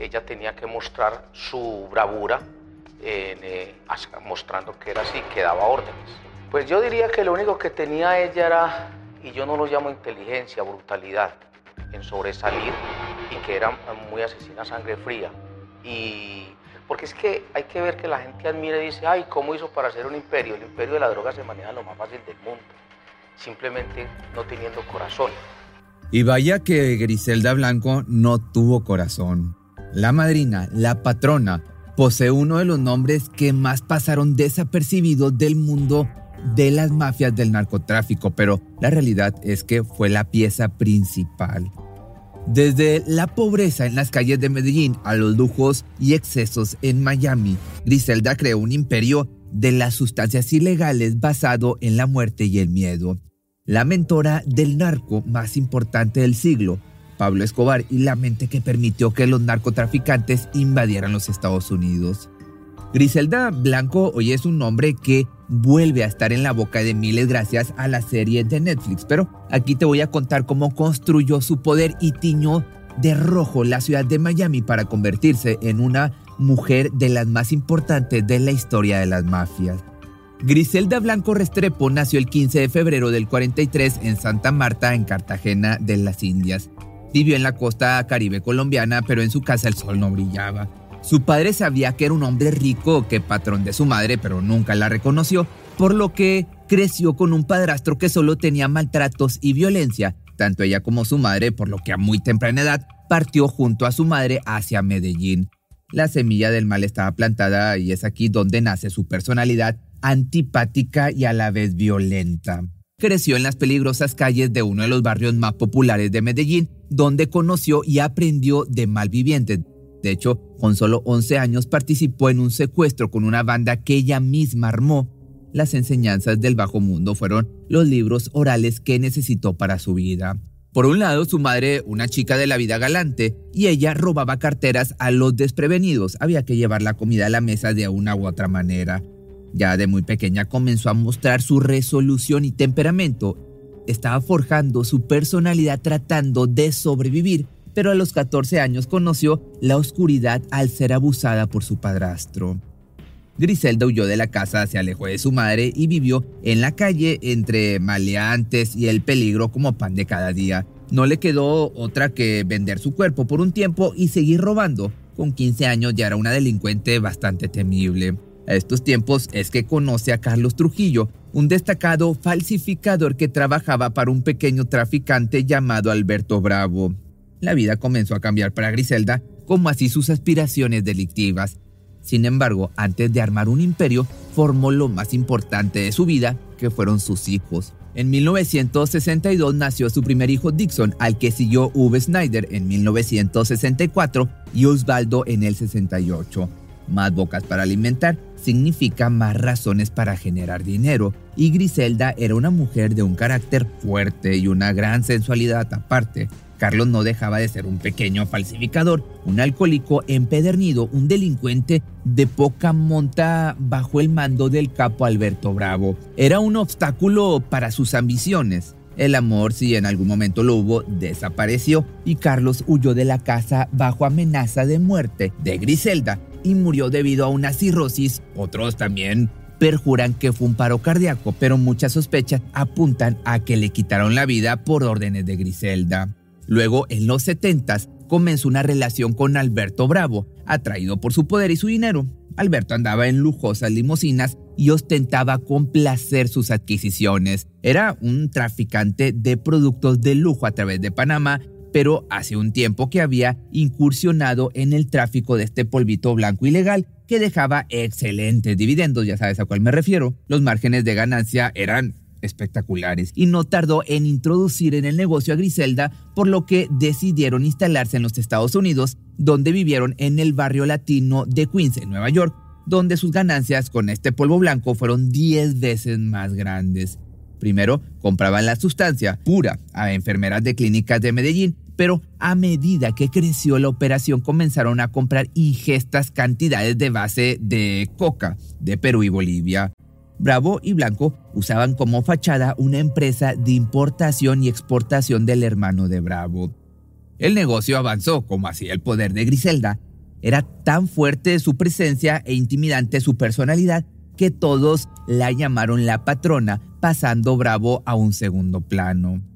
ella tenía que mostrar su bravura, eh, mostrando que era así, que daba órdenes. Pues yo diría que lo único que tenía ella era, y yo no lo llamo inteligencia, brutalidad, en sobresalir y que era muy asesina sangre fría. Y porque es que hay que ver que la gente admira y dice, ay, ¿cómo hizo para hacer un imperio? El imperio de la droga se maneja lo más fácil del mundo, simplemente no teniendo corazón. Y vaya que Griselda Blanco no tuvo corazón. La madrina, la patrona, posee uno de los nombres que más pasaron desapercibidos del mundo de las mafias del narcotráfico, pero la realidad es que fue la pieza principal. Desde la pobreza en las calles de Medellín a los lujos y excesos en Miami, Griselda creó un imperio de las sustancias ilegales basado en la muerte y el miedo. La mentora del narco más importante del siglo, Pablo Escobar, y la mente que permitió que los narcotraficantes invadieran los Estados Unidos. Griselda Blanco hoy es un nombre que vuelve a estar en la boca de miles gracias a la serie de Netflix, pero aquí te voy a contar cómo construyó su poder y tiñó de rojo la ciudad de Miami para convertirse en una mujer de las más importantes de la historia de las mafias. Griselda Blanco Restrepo nació el 15 de febrero del 43 en Santa Marta, en Cartagena de las Indias. Vivió en la costa caribe colombiana, pero en su casa el sol no brillaba. Su padre sabía que era un hombre rico, que patrón de su madre, pero nunca la reconoció, por lo que creció con un padrastro que solo tenía maltratos y violencia. Tanto ella como su madre, por lo que a muy temprana edad, partió junto a su madre hacia Medellín. La semilla del mal estaba plantada y es aquí donde nace su personalidad antipática y a la vez violenta. Creció en las peligrosas calles de uno de los barrios más populares de Medellín, donde conoció y aprendió de malvivientes, de hecho, con solo 11 años participó en un secuestro con una banda que ella misma armó. Las enseñanzas del bajo mundo fueron los libros orales que necesitó para su vida. Por un lado, su madre, una chica de la vida galante, y ella robaba carteras a los desprevenidos. Había que llevar la comida a la mesa de una u otra manera. Ya de muy pequeña comenzó a mostrar su resolución y temperamento. Estaba forjando su personalidad tratando de sobrevivir pero a los 14 años conoció la oscuridad al ser abusada por su padrastro. Griselda huyó de la casa, se alejó de su madre y vivió en la calle entre maleantes y el peligro como pan de cada día. No le quedó otra que vender su cuerpo por un tiempo y seguir robando. Con 15 años ya era una delincuente bastante temible. A estos tiempos es que conoce a Carlos Trujillo, un destacado falsificador que trabajaba para un pequeño traficante llamado Alberto Bravo la vida comenzó a cambiar para Griselda, como así sus aspiraciones delictivas. Sin embargo, antes de armar un imperio, formó lo más importante de su vida, que fueron sus hijos. En 1962 nació su primer hijo Dixon, al que siguió Uwe Snyder en 1964 y Osvaldo en el 68. Más bocas para alimentar significa más razones para generar dinero, y Griselda era una mujer de un carácter fuerte y una gran sensualidad aparte. Carlos no dejaba de ser un pequeño falsificador, un alcohólico empedernido, un delincuente de poca monta bajo el mando del capo Alberto Bravo. Era un obstáculo para sus ambiciones. El amor, si en algún momento lo hubo, desapareció y Carlos huyó de la casa bajo amenaza de muerte de Griselda y murió debido a una cirrosis. Otros también perjuran que fue un paro cardíaco, pero muchas sospechas apuntan a que le quitaron la vida por órdenes de Griselda. Luego, en los 70 comenzó una relación con Alberto Bravo, atraído por su poder y su dinero. Alberto andaba en lujosas limusinas y ostentaba con placer sus adquisiciones. Era un traficante de productos de lujo a través de Panamá, pero hace un tiempo que había incursionado en el tráfico de este polvito blanco ilegal que dejaba excelentes dividendos, ya sabes a cuál me refiero. Los márgenes de ganancia eran espectaculares y no tardó en introducir en el negocio a Griselda, por lo que decidieron instalarse en los Estados Unidos, donde vivieron en el barrio latino de Queens, en Nueva York, donde sus ganancias con este polvo blanco fueron 10 veces más grandes. Primero, compraban la sustancia pura a enfermeras de clínicas de Medellín, pero a medida que creció la operación comenzaron a comprar ingestas cantidades de base de coca de Perú y Bolivia. Bravo y Blanco usaban como fachada una empresa de importación y exportación del hermano de Bravo. El negocio avanzó como hacía el poder de Griselda Era tan fuerte su presencia e intimidante su personalidad que todos la llamaron la patrona, pasando Bravo a un segundo plano.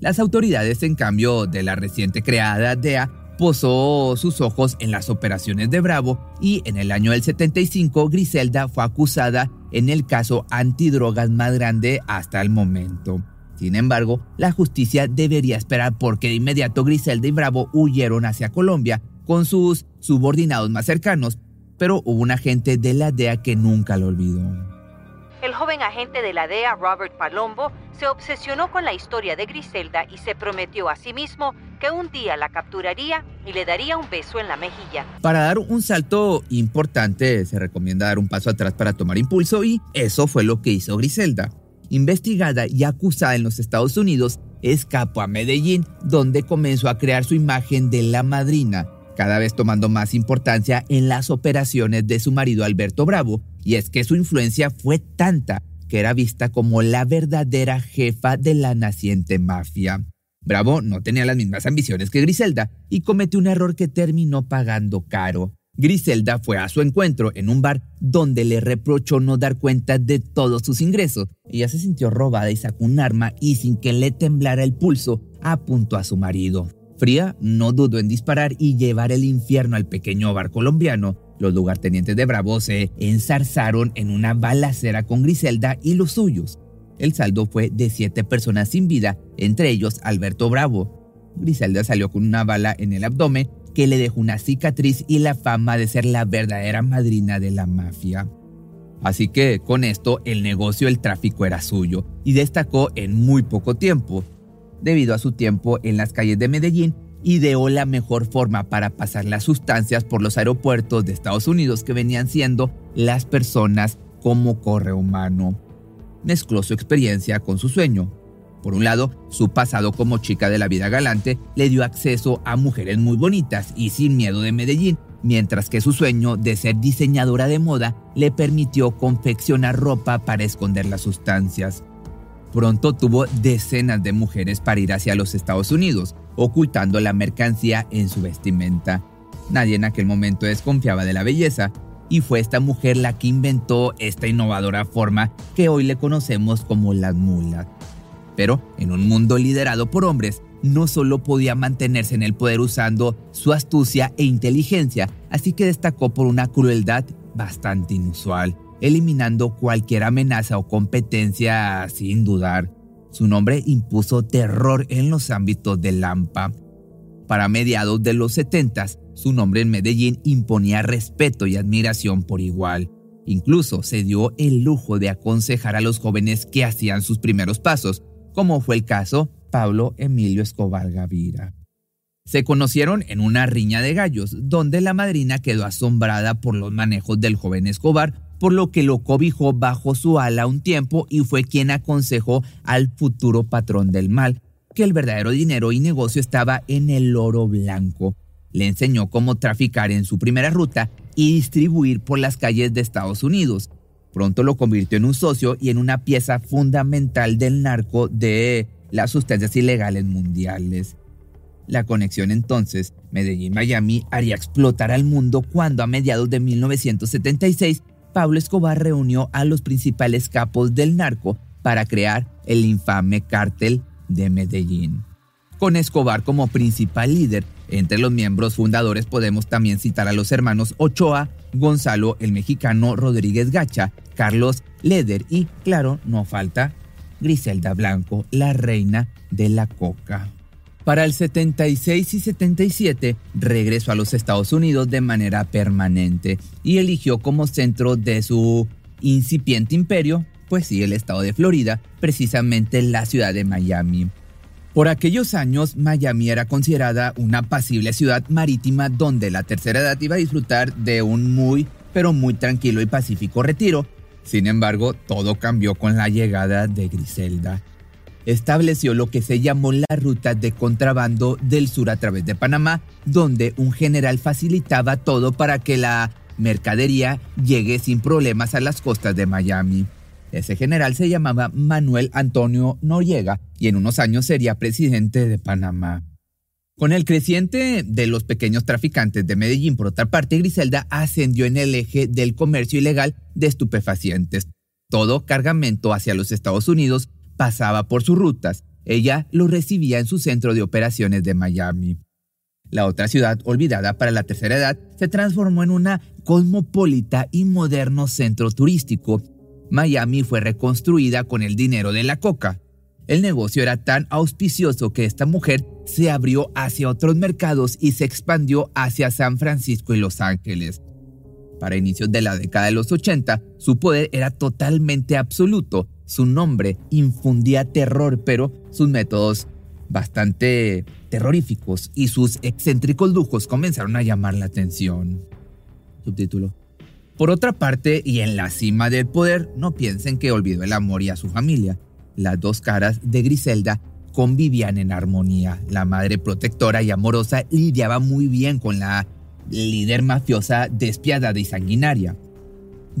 Las autoridades, en cambio, de la reciente creada DEA posó sus ojos en las operaciones de Bravo y en el año del 75 Griselda fue acusada en el caso antidrogas más grande hasta el momento. Sin embargo, la justicia debería esperar porque de inmediato Griselda y Bravo huyeron hacia Colombia con sus subordinados más cercanos, pero hubo un agente de la DEA que nunca lo olvidó. El joven agente de la DEA, Robert Palombo, se obsesionó con la historia de Griselda y se prometió a sí mismo que un día la capturaría y le daría un beso en la mejilla. Para dar un salto importante se recomienda dar un paso atrás para tomar impulso y eso fue lo que hizo Griselda. Investigada y acusada en los Estados Unidos, escapó a Medellín, donde comenzó a crear su imagen de la madrina, cada vez tomando más importancia en las operaciones de su marido Alberto Bravo, y es que su influencia fue tanta que era vista como la verdadera jefa de la naciente mafia. Bravo no tenía las mismas ambiciones que Griselda y cometió un error que terminó pagando caro. Griselda fue a su encuentro en un bar donde le reprochó no dar cuenta de todos sus ingresos. Ella se sintió robada y sacó un arma y sin que le temblara el pulso apuntó a su marido. Fría no dudó en disparar y llevar el infierno al pequeño bar colombiano. Los lugartenientes de Bravo se enzarzaron en una balacera con Griselda y los suyos. El saldo fue de siete personas sin vida, entre ellos Alberto Bravo. Griselda salió con una bala en el abdomen que le dejó una cicatriz y la fama de ser la verdadera madrina de la mafia. Así que con esto el negocio del tráfico era suyo y destacó en muy poco tiempo debido a su tiempo en las calles de Medellín, ideó la mejor forma para pasar las sustancias por los aeropuertos de Estados Unidos que venían siendo las personas como correo humano. Mezcló su experiencia con su sueño. Por un lado, su pasado como chica de la vida galante le dio acceso a mujeres muy bonitas y sin miedo de Medellín, mientras que su sueño de ser diseñadora de moda le permitió confeccionar ropa para esconder las sustancias. Pronto tuvo decenas de mujeres para ir hacia los Estados Unidos, ocultando la mercancía en su vestimenta. Nadie en aquel momento desconfiaba de la belleza, y fue esta mujer la que inventó esta innovadora forma que hoy le conocemos como las mulas. Pero en un mundo liderado por hombres, no solo podía mantenerse en el poder usando su astucia e inteligencia, así que destacó por una crueldad bastante inusual eliminando cualquier amenaza o competencia sin dudar. Su nombre impuso terror en los ámbitos de Lampa. Para mediados de los 70, su nombre en Medellín imponía respeto y admiración por igual. Incluso se dio el lujo de aconsejar a los jóvenes que hacían sus primeros pasos, como fue el caso Pablo Emilio Escobar Gavira. Se conocieron en una riña de gallos, donde la madrina quedó asombrada por los manejos del joven Escobar por lo que lo cobijó bajo su ala un tiempo y fue quien aconsejó al futuro patrón del mal que el verdadero dinero y negocio estaba en el oro blanco. Le enseñó cómo traficar en su primera ruta y distribuir por las calles de Estados Unidos. Pronto lo convirtió en un socio y en una pieza fundamental del narco de las sustancias ilegales mundiales. La conexión entonces Medellín-Miami haría explotar al mundo cuando a mediados de 1976 Pablo Escobar reunió a los principales capos del narco para crear el infame cártel de Medellín. Con Escobar como principal líder, entre los miembros fundadores podemos también citar a los hermanos Ochoa, Gonzalo el mexicano Rodríguez Gacha, Carlos Leder y, claro, no falta, Griselda Blanco, la reina de la coca. Para el 76 y 77 regresó a los Estados Unidos de manera permanente y eligió como centro de su incipiente imperio, pues sí, el estado de Florida, precisamente la ciudad de Miami. Por aquellos años, Miami era considerada una pasible ciudad marítima donde la tercera edad iba a disfrutar de un muy, pero muy tranquilo y pacífico retiro. Sin embargo, todo cambió con la llegada de Griselda estableció lo que se llamó la ruta de contrabando del sur a través de Panamá, donde un general facilitaba todo para que la mercadería llegue sin problemas a las costas de Miami. Ese general se llamaba Manuel Antonio Noriega y en unos años sería presidente de Panamá. Con el creciente de los pequeños traficantes de Medellín, por otra parte, Griselda ascendió en el eje del comercio ilegal de estupefacientes. Todo cargamento hacia los Estados Unidos pasaba por sus rutas. Ella lo recibía en su centro de operaciones de Miami. La otra ciudad, olvidada para la tercera edad, se transformó en una cosmopolita y moderno centro turístico. Miami fue reconstruida con el dinero de la coca. El negocio era tan auspicioso que esta mujer se abrió hacia otros mercados y se expandió hacia San Francisco y Los Ángeles. Para inicios de la década de los 80, su poder era totalmente absoluto. Su nombre infundía terror, pero sus métodos bastante terroríficos y sus excéntricos lujos comenzaron a llamar la atención. Subtítulo. Por otra parte, y en la cima del poder, no piensen que olvidó el amor y a su familia. Las dos caras de Griselda convivían en armonía. La madre protectora y amorosa lidiaba muy bien con la líder mafiosa despiadada y sanguinaria.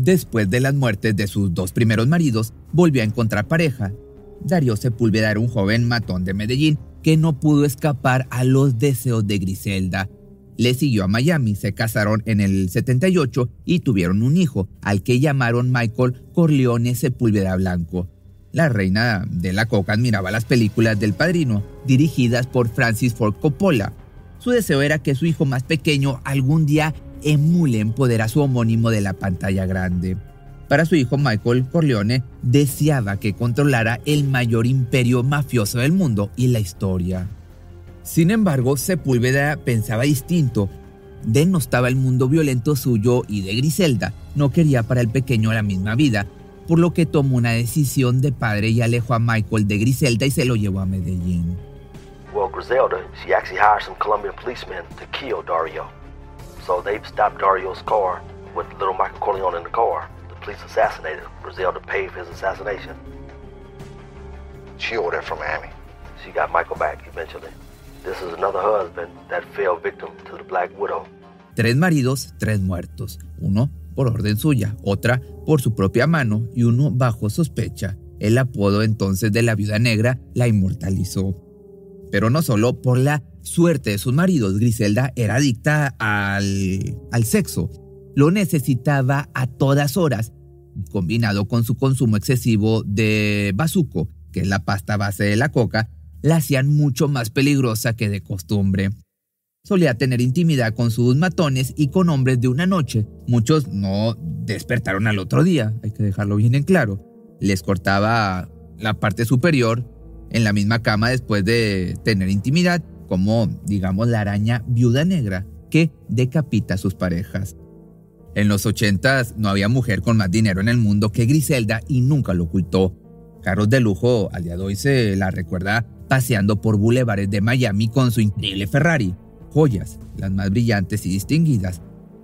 Después de las muertes de sus dos primeros maridos, volvió a encontrar pareja. Darío Sepúlveda era un joven matón de Medellín que no pudo escapar a los deseos de Griselda. Le siguió a Miami, se casaron en el 78 y tuvieron un hijo, al que llamaron Michael Corleone Sepúlveda Blanco. La reina de la coca admiraba las películas del padrino, dirigidas por Francis Ford Coppola. Su deseo era que su hijo más pequeño algún día emule en poder a su homónimo de la pantalla grande. Para su hijo Michael Corleone deseaba que controlara el mayor imperio mafioso del mundo y la historia. Sin embargo, Sepúlveda pensaba distinto. Denostaba el mundo violento suyo y de Griselda. No quería para el pequeño la misma vida, por lo que tomó una decisión de padre y alejó a Michael de Griselda y se lo llevó a Medellín. Well, Griselda, she actually hired some Colombian policemen to kill Dario. So they stopped Dario's car with little Michael Corleone in the car. The police assassinated Griselda paid for his assassination. She there from Miami. She got Michael back eventually. This is another husband that fell victim to the Black Widow. Tres maridos, tres muertos. Uno por orden suya, otra por su propia mano y uno bajo sospecha. El apodo entonces de la viuda negra la inmortalizó. Pero no solo por la suerte de sus maridos, Griselda era adicta al, al sexo. Lo necesitaba a todas horas, combinado con su consumo excesivo de bazuco, que es la pasta base de la coca, la hacían mucho más peligrosa que de costumbre. Solía tener intimidad con sus matones y con hombres de una noche. Muchos no despertaron al otro día, hay que dejarlo bien en claro. Les cortaba la parte superior en la misma cama después de tener intimidad, como digamos la araña viuda negra que decapita a sus parejas. En los ochentas no había mujer con más dinero en el mundo que Griselda y nunca lo ocultó. Carros de lujo al día de hoy se la recuerda paseando por bulevares de Miami con su increíble Ferrari joyas, las más brillantes y distinguidas.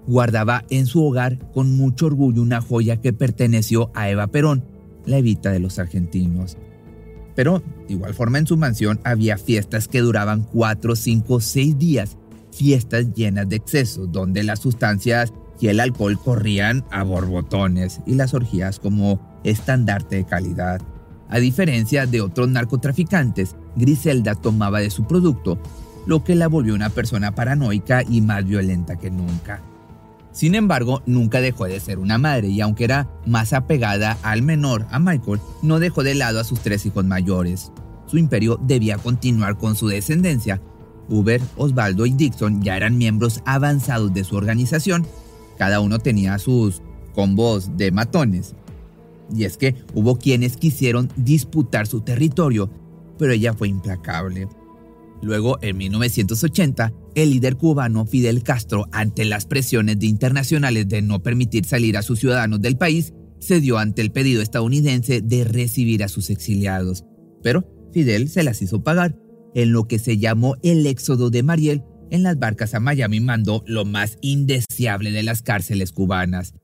Guardaba en su hogar con mucho orgullo una joya que perteneció a Eva Perón, la evita de los argentinos. Pero, de igual forma, en su mansión había fiestas que duraban cuatro, cinco, seis días, fiestas llenas de excesos, donde las sustancias y el alcohol corrían a borbotones y las orgías como estandarte de calidad. A diferencia de otros narcotraficantes, Griselda tomaba de su producto lo que la volvió una persona paranoica y más violenta que nunca. Sin embargo, nunca dejó de ser una madre y aunque era más apegada al menor, a Michael, no dejó de lado a sus tres hijos mayores. Su imperio debía continuar con su descendencia. Uber, Osvaldo y Dixon ya eran miembros avanzados de su organización. Cada uno tenía sus combos de matones. Y es que hubo quienes quisieron disputar su territorio, pero ella fue implacable. Luego, en 1980, el líder cubano Fidel Castro, ante las presiones de internacionales de no permitir salir a sus ciudadanos del país, cedió ante el pedido estadounidense de recibir a sus exiliados. Pero Fidel se las hizo pagar. En lo que se llamó el éxodo de Mariel, en las barcas a Miami mandó lo más indeseable de las cárceles cubanas.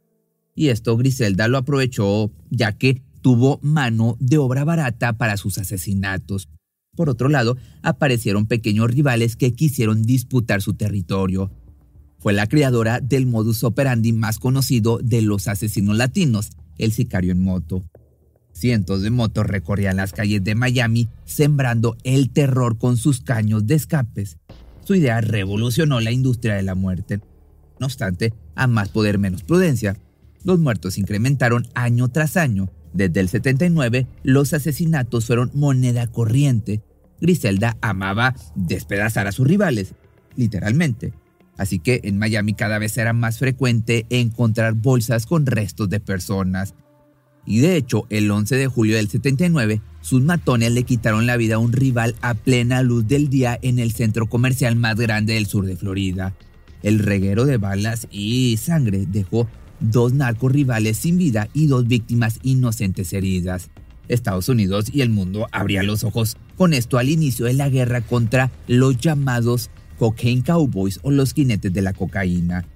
Y esto Griselda lo aprovechó ya que tuvo mano de obra barata para sus asesinatos. Por otro lado, aparecieron pequeños rivales que quisieron disputar su territorio. Fue la creadora del modus operandi más conocido de los asesinos latinos, el sicario en moto. Cientos de motos recorrían las calles de Miami sembrando el terror con sus caños de escapes. Su idea revolucionó la industria de la muerte. No obstante, a más poder menos prudencia, los muertos incrementaron año tras año. Desde el 79, los asesinatos fueron moneda corriente. Griselda amaba despedazar a sus rivales, literalmente. Así que en Miami cada vez era más frecuente encontrar bolsas con restos de personas. Y de hecho, el 11 de julio del 79, sus matones le quitaron la vida a un rival a plena luz del día en el centro comercial más grande del sur de Florida. El reguero de balas y sangre dejó dos narcos rivales sin vida y dos víctimas inocentes heridas. Estados Unidos y el mundo abrían los ojos con esto al inicio de la guerra contra los llamados Cocaine Cowboys o los jinetes de la cocaína.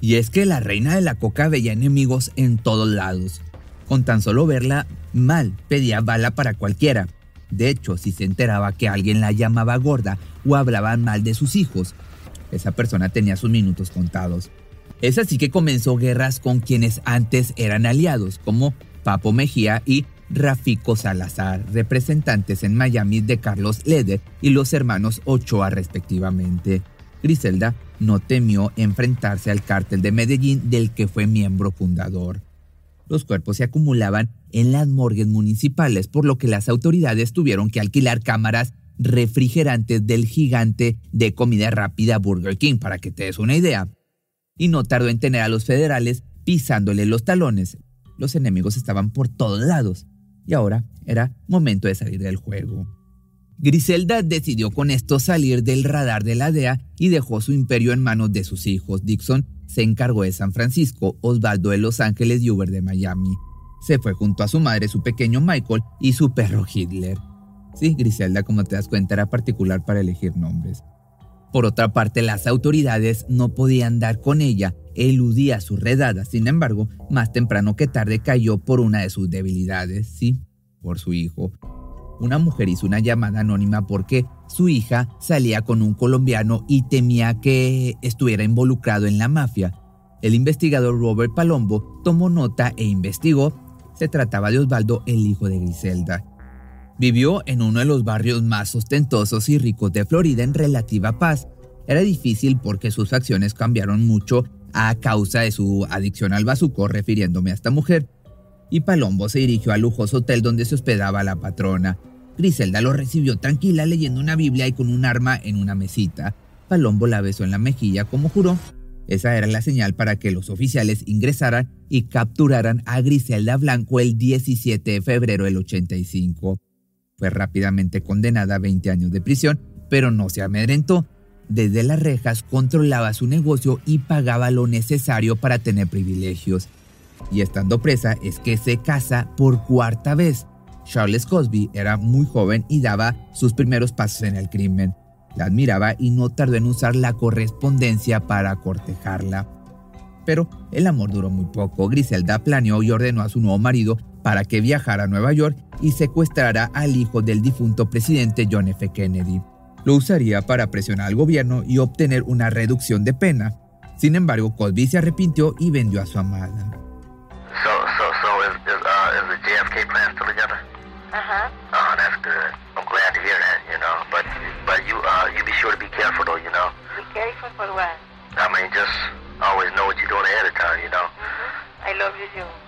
Y es que la reina de la coca veía enemigos en todos lados. Con tan solo verla mal, pedía bala para cualquiera. De hecho, si se enteraba que alguien la llamaba gorda o hablaban mal de sus hijos, esa persona tenía sus minutos contados. Es así que comenzó guerras con quienes antes eran aliados, como Papo Mejía y Rafico Salazar, representantes en Miami de Carlos Leder y los hermanos Ochoa respectivamente. Griselda no temió enfrentarse al cártel de Medellín del que fue miembro fundador. Los cuerpos se acumulaban en las morgues municipales, por lo que las autoridades tuvieron que alquilar cámaras refrigerantes del gigante de comida rápida Burger King, para que te des una idea. Y no tardó en tener a los federales pisándole los talones. Los enemigos estaban por todos lados y ahora era momento de salir del juego. Griselda decidió con esto salir del radar de la DEA y dejó su imperio en manos de sus hijos. Dixon se encargó de San Francisco, Osvaldo de Los Ángeles y Uber de Miami. Se fue junto a su madre, su pequeño Michael y su perro Hitler. Sí, Griselda, como te das cuenta, era particular para elegir nombres. Por otra parte, las autoridades no podían dar con ella, eludía su redada. Sin embargo, más temprano que tarde cayó por una de sus debilidades, sí, por su hijo. Una mujer hizo una llamada anónima porque su hija salía con un colombiano y temía que estuviera involucrado en la mafia. El investigador Robert Palombo tomó nota e investigó. Se trataba de Osvaldo, el hijo de Griselda. Vivió en uno de los barrios más ostentosos y ricos de Florida en relativa paz. Era difícil porque sus acciones cambiaron mucho a causa de su adicción al bazuco, refiriéndome a esta mujer. Y Palombo se dirigió al lujoso hotel donde se hospedaba la patrona. Griselda lo recibió tranquila leyendo una Biblia y con un arma en una mesita. Palombo la besó en la mejilla como juró. Esa era la señal para que los oficiales ingresaran y capturaran a Griselda Blanco el 17 de febrero del 85. Fue rápidamente condenada a 20 años de prisión, pero no se amedrentó. Desde las rejas controlaba su negocio y pagaba lo necesario para tener privilegios. Y estando presa es que se casa por cuarta vez. Charles Cosby era muy joven y daba sus primeros pasos en el crimen. La admiraba y no tardó en usar la correspondencia para cortejarla. Pero el amor duró muy poco. Griselda planeó y ordenó a su nuevo marido para que viajara a Nueva York y secuestrara al hijo del difunto presidente John F. Kennedy. Lo usaría para presionar al gobierno y obtener una reducción de pena. Sin embargo, Cosby se arrepintió y vendió a su amada. So, so, so is, is, uh, is the JFK plan still together? Uh-huh. Oh, that's good. I'm glad to hear that, you know. But, but you, uh, you be sure to be careful though, you know. Be careful for what? I mean, just always know what you're doing ahead of time, you know.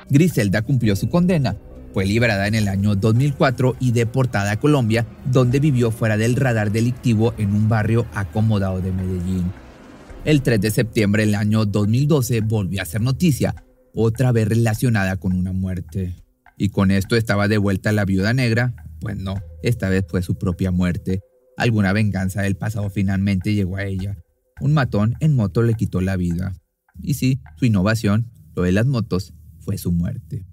Griselda cumplió su condena. Fue liberada en el año 2004 y deportada a Colombia, donde vivió fuera del radar delictivo en un barrio acomodado de Medellín. El 3 de septiembre del año 2012 volvió a ser noticia, otra vez relacionada con una muerte. ¿Y con esto estaba de vuelta la viuda negra? Pues no, esta vez fue su propia muerte. Alguna venganza del pasado finalmente llegó a ella. Un matón en moto le quitó la vida. Y sí, su innovación, lo de las motos, fue su muerte.